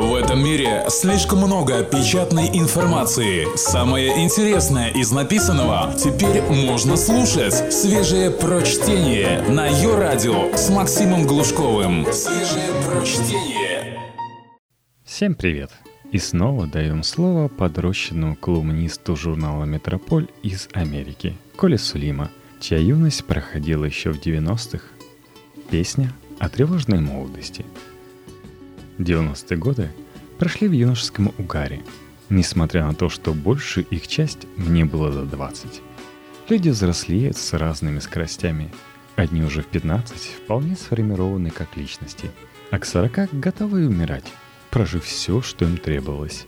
В этом мире слишком много печатной информации. Самое интересное из написанного теперь можно слушать. Свежее прочтение на ее радио с Максимом Глушковым. Свежее прочтение. Всем привет! И снова даем слово подрощенному колумнисту журнала «Метрополь» из Америки, Коле Сулима, чья юность проходила еще в 90-х. Песня о тревожной молодости – 90-е годы прошли в юношеском угаре, несмотря на то, что большую их часть мне было за 20. Люди взрослеют с разными скоростями. Одни уже в 15 вполне сформированы как личности, а к 40 готовы умирать, прожив все, что им требовалось.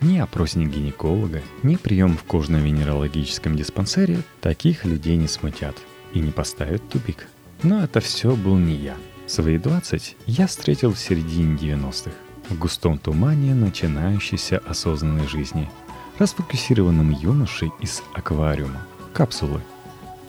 Ни опросник гинеколога, ни прием в кожно-венерологическом диспансере таких людей не смутят и не поставят тупик. Но это все был не я – Свои 20 я встретил в середине 90-х, в густом тумане начинающейся осознанной жизни, расфокусированным юношей из аквариума, капсулы.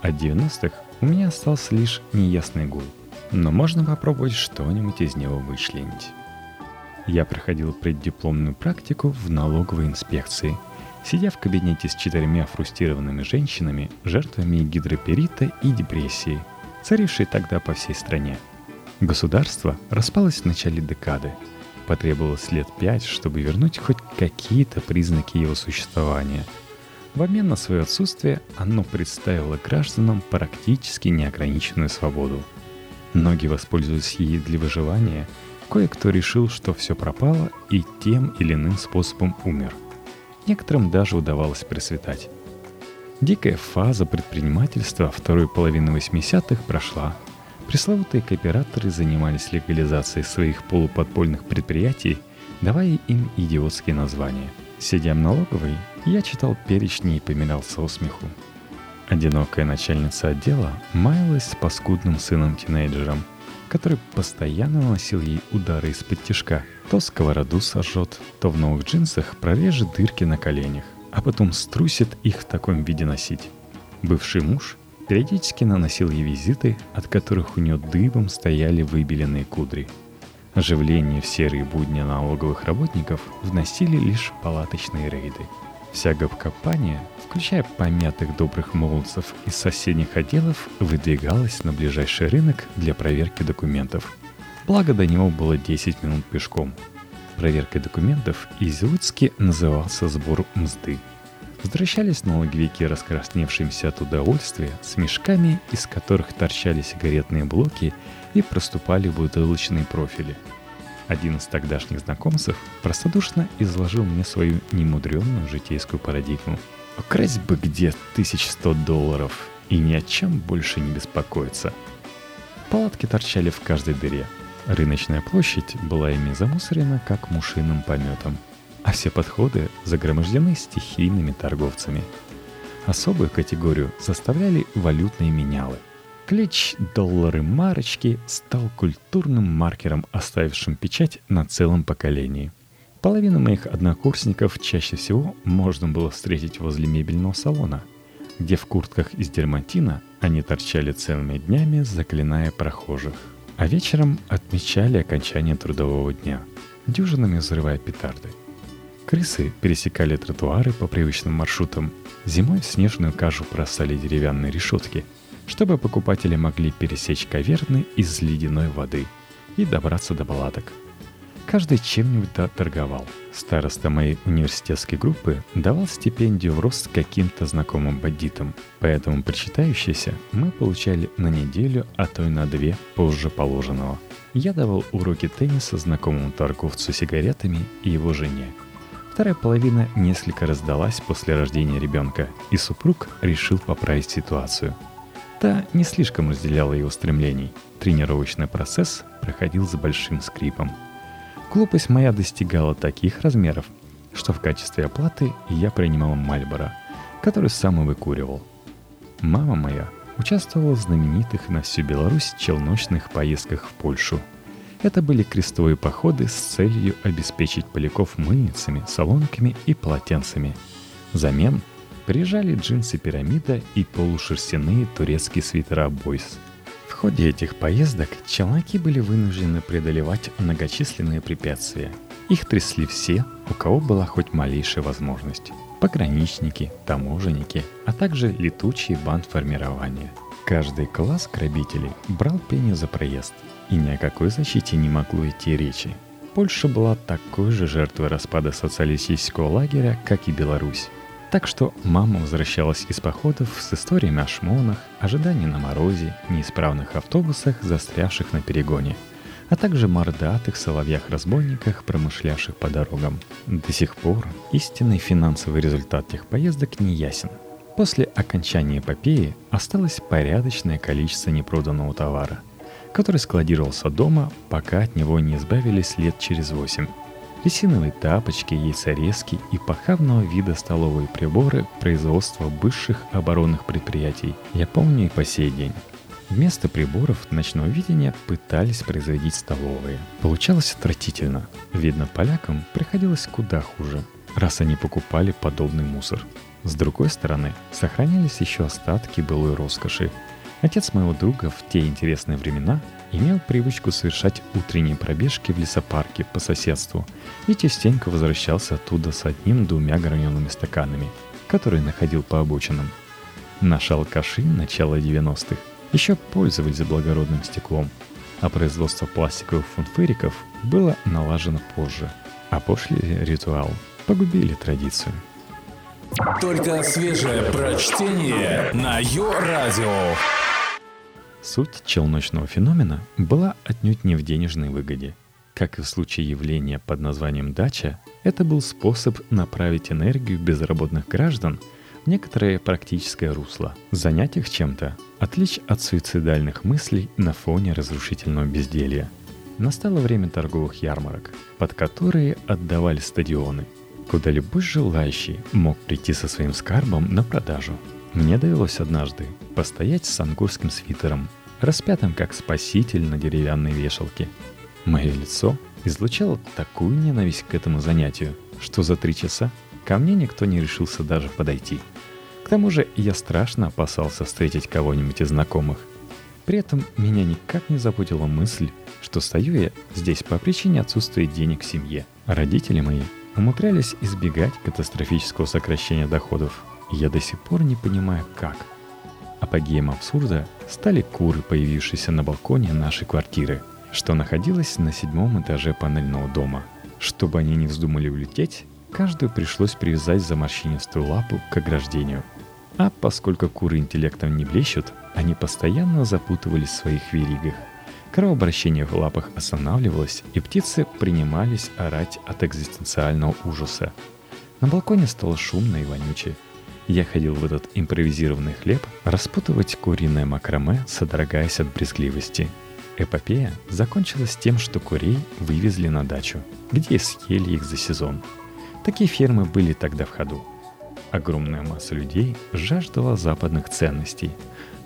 От 90-х у меня остался лишь неясный гул, но можно попробовать что-нибудь из него вычленить. Я проходил преддипломную практику в налоговой инспекции, сидя в кабинете с четырьмя фрустрированными женщинами, жертвами гидроперита и депрессии, царившей тогда по всей стране – Государство распалось в начале декады. Потребовалось лет пять, чтобы вернуть хоть какие-то признаки его существования. В обмен на свое отсутствие оно представило гражданам практически неограниченную свободу. Многие воспользовались ей для выживания, кое-кто решил, что все пропало и тем или иным способом умер. Некоторым даже удавалось просветать. Дикая фаза предпринимательства второй половины 80-х прошла – Пресловутые кооператоры занимались легализацией своих полуподпольных предприятий, давая им идиотские названия. Сидя в налоговой, я читал перечни и помирал со смеху. Одинокая начальница отдела маялась с паскудным сыном-тинейджером, который постоянно наносил ей удары из-под тяжка. То сковороду сожжет, то в новых джинсах прорежет дырки на коленях, а потом струсит их в таком виде носить. Бывший муж Периодически наносил ей визиты, от которых у нее дыбом стояли выбеленные кудри. Оживление в серые будни налоговых работников вносили лишь палаточные рейды. Вся гопкомпания, включая помятых добрых молодцев из соседних отделов, выдвигалась на ближайший рынок для проверки документов. Благо до него было 10 минут пешком. Проверкой документов изюцки назывался сбор мзды – Возвращались налоговики, раскрасневшимся от удовольствия, с мешками, из которых торчали сигаретные блоки и проступали бутылочные профили. Один из тогдашних знакомцев простодушно изложил мне свою немудренную житейскую парадигму. Украсть бы где 1100 долларов и ни о чем больше не беспокоиться. Палатки торчали в каждой дыре. Рыночная площадь была ими замусорена, как мушиным пометом – а все подходы загромождены стихийными торговцами. Особую категорию составляли валютные менялы. Клич доллары марочки стал культурным маркером, оставившим печать на целом поколении. Половину моих однокурсников чаще всего можно было встретить возле мебельного салона, где в куртках из дерматина они торчали целыми днями, заклиная прохожих. А вечером отмечали окончание трудового дня, дюжинами взрывая петарды – Крысы пересекали тротуары по привычным маршрутам. Зимой снежную кашу бросали деревянные решетки, чтобы покупатели могли пересечь каверны из ледяной воды и добраться до палаток. Каждый чем-нибудь торговал. Староста моей университетской группы давал стипендию в рост каким-то знакомым бандитам, поэтому причитающиеся мы получали на неделю, а то и на две позже положенного. Я давал уроки тенниса знакомому торговцу сигаретами и его жене – Вторая половина несколько раздалась после рождения ребенка, и супруг решил поправить ситуацию. Та не слишком разделяла его стремлений. Тренировочный процесс проходил с большим скрипом. Глупость моя достигала таких размеров, что в качестве оплаты я принимал Мальборо, который сам и выкуривал. Мама моя участвовала в знаменитых на всю Беларусь челночных поездках в Польшу – это были крестовые походы с целью обеспечить поляков мыльницами, солонками и полотенцами. Взамен приезжали джинсы пирамида и полушерстяные турецкие свитера бойс. В ходе этих поездок челноки были вынуждены преодолевать многочисленные препятствия. Их трясли все, у кого была хоть малейшая возможность. Пограничники, таможенники, а также летучий банд формирования. Каждый класс грабителей брал пеню за проезд, и ни о какой защите не могло идти речи. Польша была такой же жертвой распада социалистического лагеря, как и Беларусь. Так что мама возвращалась из походов с историями о шмонах, ожидании на морозе, неисправных автобусах, застрявших на перегоне, а также мордатых соловьях-разбойниках, промышлявших по дорогам. До сих пор истинный финансовый результат тех поездок не ясен. После окончания эпопеи осталось порядочное количество непроданного товара, который складировался дома, пока от него не избавились лет через восемь резиновые тапочки, яйцерезки и похабного вида столовые приборы производства бывших оборонных предприятий. Я помню и по сей день. Вместо приборов ночного видения пытались производить столовые. Получалось отвратительно. Видно, полякам приходилось куда хуже, раз они покупали подобный мусор. С другой стороны, сохранялись еще остатки былой роскоши. Отец моего друга в те интересные времена имел привычку совершать утренние пробежки в лесопарке по соседству и частенько возвращался оттуда с одним-двумя гранеными стаканами, которые находил по обочинам. Наши алкаши начала 90-х еще пользовались благородным стеклом, а производство пластиковых фунфыриков было налажено позже, а пошли ритуал погубили традицию. Только свежее прочтение на Йо-Радио. Суть челночного феномена была отнюдь не в денежной выгоде. Как и в случае явления под названием «дача», это был способ направить энергию безработных граждан в некоторое практическое русло, занять их чем-то, отвлечь от суицидальных мыслей на фоне разрушительного безделья. Настало время торговых ярмарок, под которые отдавали стадионы, куда любой желающий мог прийти со своим скарбом на продажу – мне довелось однажды постоять с ангурским свитером, распятым как спаситель на деревянной вешалке. Мое лицо излучало такую ненависть к этому занятию, что за три часа ко мне никто не решился даже подойти. К тому же я страшно опасался встретить кого-нибудь из знакомых. При этом меня никак не заботила мысль, что стою я здесь по причине отсутствия денег в семье. Родители мои умудрялись избегать катастрофического сокращения доходов, я до сих пор не понимаю, как. Апогеем абсурда стали куры, появившиеся на балконе нашей квартиры, что находилась на седьмом этаже панельного дома. Чтобы они не вздумали улететь, каждую пришлось привязать за морщинистую лапу к ограждению. А поскольку куры интеллектом не блещут, они постоянно запутывались в своих веригах. Кровообращение в лапах останавливалось, и птицы принимались орать от экзистенциального ужаса. На балконе стало шумно и вонюче – я ходил в этот импровизированный хлеб распутывать куриное макраме, содрогаясь от брезгливости. Эпопея закончилась тем, что курей вывезли на дачу, где съели их за сезон. Такие фермы были тогда в ходу. Огромная масса людей жаждала западных ценностей.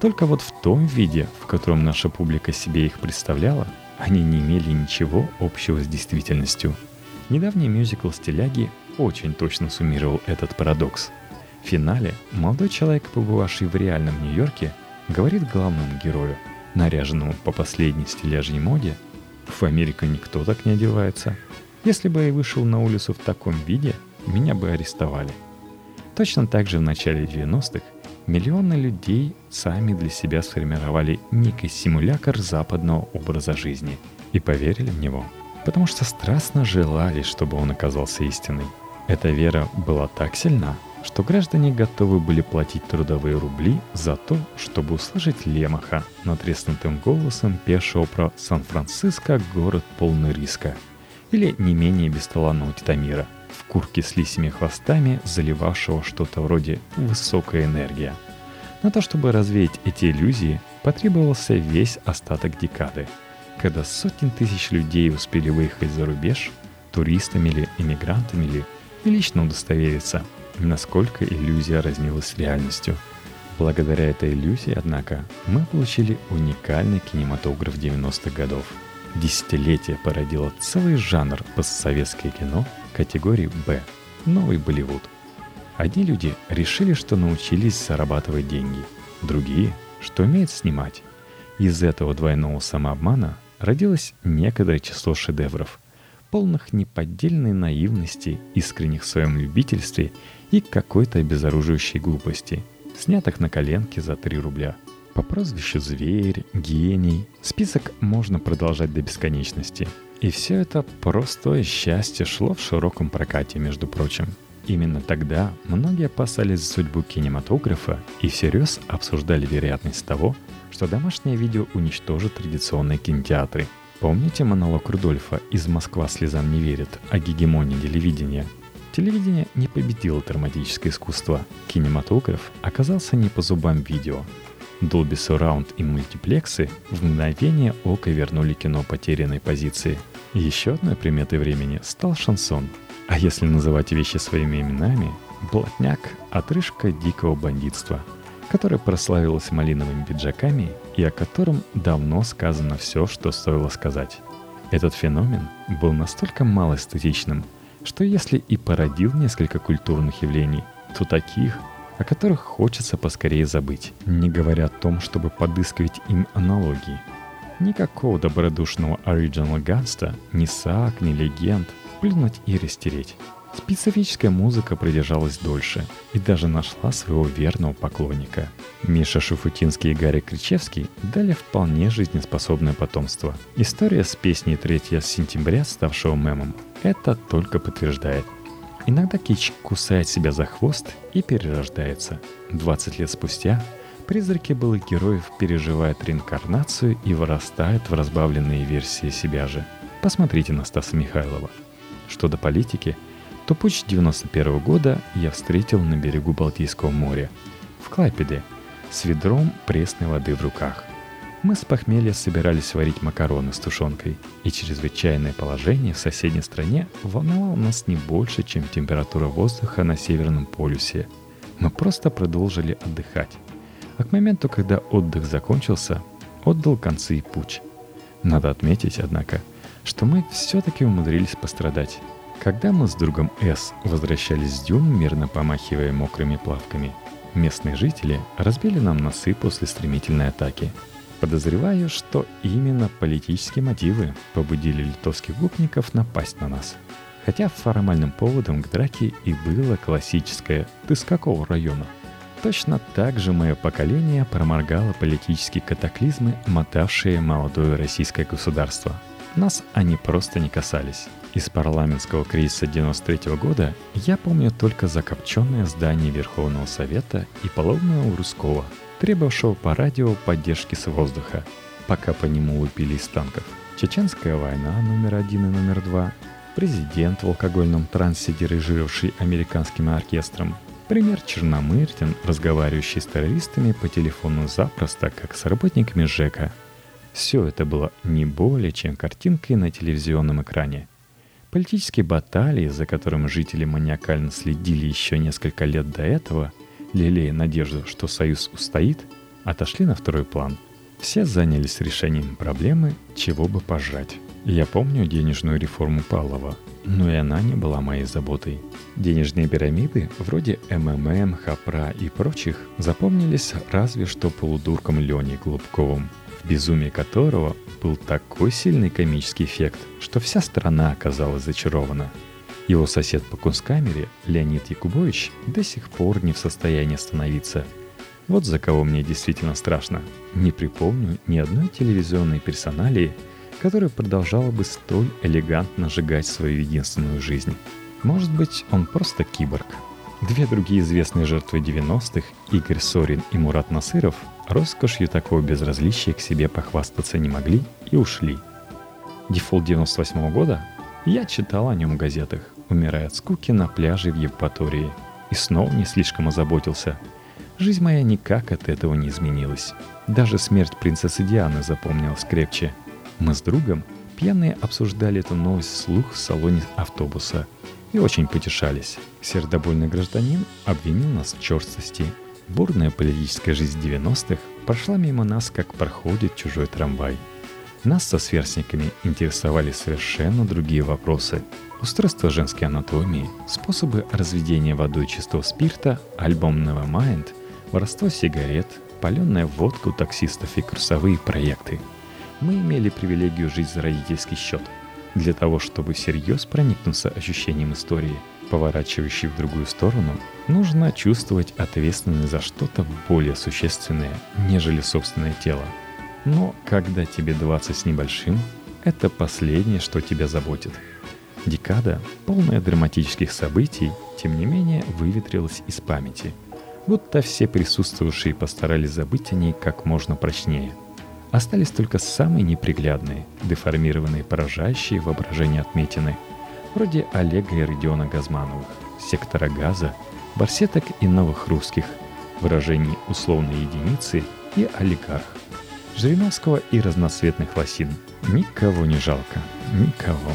Только вот в том виде, в котором наша публика себе их представляла, они не имели ничего общего с действительностью. Недавний мюзикл «Стиляги» очень точно суммировал этот парадокс – в финале молодой человек, побывавший в реальном Нью-Йорке, говорит главному герою, наряженному по последней стиляжней моде, «В Америку никто так не одевается. Если бы я вышел на улицу в таком виде, меня бы арестовали». Точно так же в начале 90-х миллионы людей сами для себя сформировали некий симулятор западного образа жизни и поверили в него, потому что страстно желали, чтобы он оказался истиной. Эта вера была так сильна, что граждане готовы были платить трудовые рубли за то, чтобы услышать Лемаха, натреснутым голосом певшего про Сан-Франциско город полный риска, или не менее бесталанного Титамира, в куртке с лисими хвостами, заливавшего что-то вроде «высокая энергия». На то, чтобы развеять эти иллюзии, потребовался весь остаток декады, когда сотни тысяч людей успели выехать за рубеж, туристами или иммигрантами или и лично удостовериться – насколько иллюзия разнилась с реальностью. Благодаря этой иллюзии, однако, мы получили уникальный кинематограф 90-х годов. Десятилетие породило целый жанр постсоветское кино категории «Б» — новый Болливуд. Одни люди решили, что научились зарабатывать деньги, другие — что умеют снимать. Из этого двойного самообмана родилось некоторое число шедевров, полных неподдельной наивности, искренних в своем любительстве и какой-то обезоруживающей глупости, снятых на коленке за 3 рубля. По прозвищу «Зверь», «Гений» список можно продолжать до бесконечности. И все это простое счастье шло в широком прокате, между прочим. Именно тогда многие опасались за судьбу кинематографа и всерьез обсуждали вероятность того, что домашнее видео уничтожит традиционные кинотеатры. Помните монолог Рудольфа из «Москва слезам не верит» о гегемонии телевидения? Телевидение не победило драматическое искусство. Кинематограф оказался не по зубам видео. Dolby Surround и мультиплексы в мгновение ока вернули кино потерянной позиции. Еще одной приметой времени стал шансон. А если называть вещи своими именами, блатняк – отрыжка дикого бандитства – которая прославилась малиновыми пиджаками и о котором давно сказано все, что стоило сказать. Этот феномен был настолько малоэстетичным, что если и породил несколько культурных явлений, то таких, о которых хочется поскорее забыть, не говоря о том, чтобы подыскивать им аналогии. Никакого добродушного оригинала Ганста, ни саг, ни легенд, плюнуть и растереть. Специфическая музыка продержалась дольше и даже нашла своего верного поклонника. Миша Шуфутинский и Гарри Кричевский дали вполне жизнеспособное потомство. История с песней 3 сентября, ставшего мемом, это только подтверждает. Иногда Кич кусает себя за хвост и перерождается. 20 лет спустя призраки былых героев переживают реинкарнацию и вырастают в разбавленные версии себя же. Посмотрите на Стаса Михайлова. Что до политики – то путь 91 года я встретил на берегу Балтийского моря, в Клайпеде, с ведром пресной воды в руках. Мы с похмелья собирались варить макароны с тушенкой, и чрезвычайное положение в соседней стране волновало нас не больше, чем температура воздуха на Северном полюсе. Мы просто продолжили отдыхать. А к моменту, когда отдых закончился, отдал концы и путь. Надо отметить, однако, что мы все-таки умудрились пострадать. Когда мы с другом С возвращались с дюн, мирно помахивая мокрыми плавками, местные жители разбили нам носы после стремительной атаки. Подозреваю, что именно политические мотивы побудили литовских губников напасть на нас. Хотя формальным поводом к драке и было классическое «ты с какого района?». Точно так же мое поколение проморгало политические катаклизмы, мотавшие молодое российское государство. Нас они просто не касались. Из парламентского кризиса 93 года я помню только закопченное здание Верховного Совета и поломное у Русского, требовавшего по радио поддержки с воздуха, пока по нему лупили из танков. Чеченская война номер один и номер два, президент в алкогольном трансе, дирижировавший американским оркестром, пример Черномырдин, разговаривающий с террористами по телефону запросто, как с работниками ЖЭКа. Все это было не более чем картинкой на телевизионном экране. Политические баталии, за которыми жители маниакально следили еще несколько лет до этого, лелея надежду, что Союз устоит, отошли на второй план. Все занялись решением проблемы, чего бы пожрать. Я помню денежную реформу Павлова, но и она не была моей заботой. Денежные пирамиды, вроде МММ, ХАПРА и прочих, запомнились разве что полудурком Леней Голубковым – в безумии которого был такой сильный комический эффект, что вся страна оказалась зачарована. Его сосед по кунсткамере, Леонид Якубович, до сих пор не в состоянии остановиться. Вот за кого мне действительно страшно. Не припомню ни одной телевизионной персоналии, которая продолжала бы столь элегантно сжигать свою единственную жизнь. Может быть, он просто киборг. Две другие известные жертвы 90-х, Игорь Сорин и Мурат Насыров, Роскошью такого безразличия к себе похвастаться не могли и ушли. Дефолт 98 -го года? Я читал о нем в газетах, умирая от скуки на пляже в Евпатории. И снова не слишком озаботился. Жизнь моя никак от этого не изменилась. Даже смерть принцессы Дианы запомнилась крепче. Мы с другом пьяные обсуждали эту новость вслух в салоне автобуса и очень потешались. Сердобольный гражданин обвинил нас в черстости Бурная политическая жизнь 90-х прошла мимо нас, как проходит чужой трамвай. Нас со сверстниками интересовали совершенно другие вопросы. Устройство женской анатомии, способы разведения водой чистого спирта, альбом Nevermind, воровство сигарет, паленая у таксистов и курсовые проекты. Мы имели привилегию жить за родительский счет. Для того, чтобы всерьез проникнуться ощущением истории, поворачивающей в другую сторону, нужно чувствовать ответственность за что-то более существенное, нежели собственное тело. Но когда тебе 20 с небольшим, это последнее, что тебя заботит. Декада, полная драматических событий, тем не менее выветрилась из памяти. Будто все присутствующие постарались забыть о ней как можно прочнее – Остались только самые неприглядные, деформированные, поражающие воображение отметины, вроде Олега и Родиона Газмановых, сектора газа, барсеток и новых русских, выражений условной единицы и олигарх, Жириновского и разноцветных лосин. Никого не жалко, никого.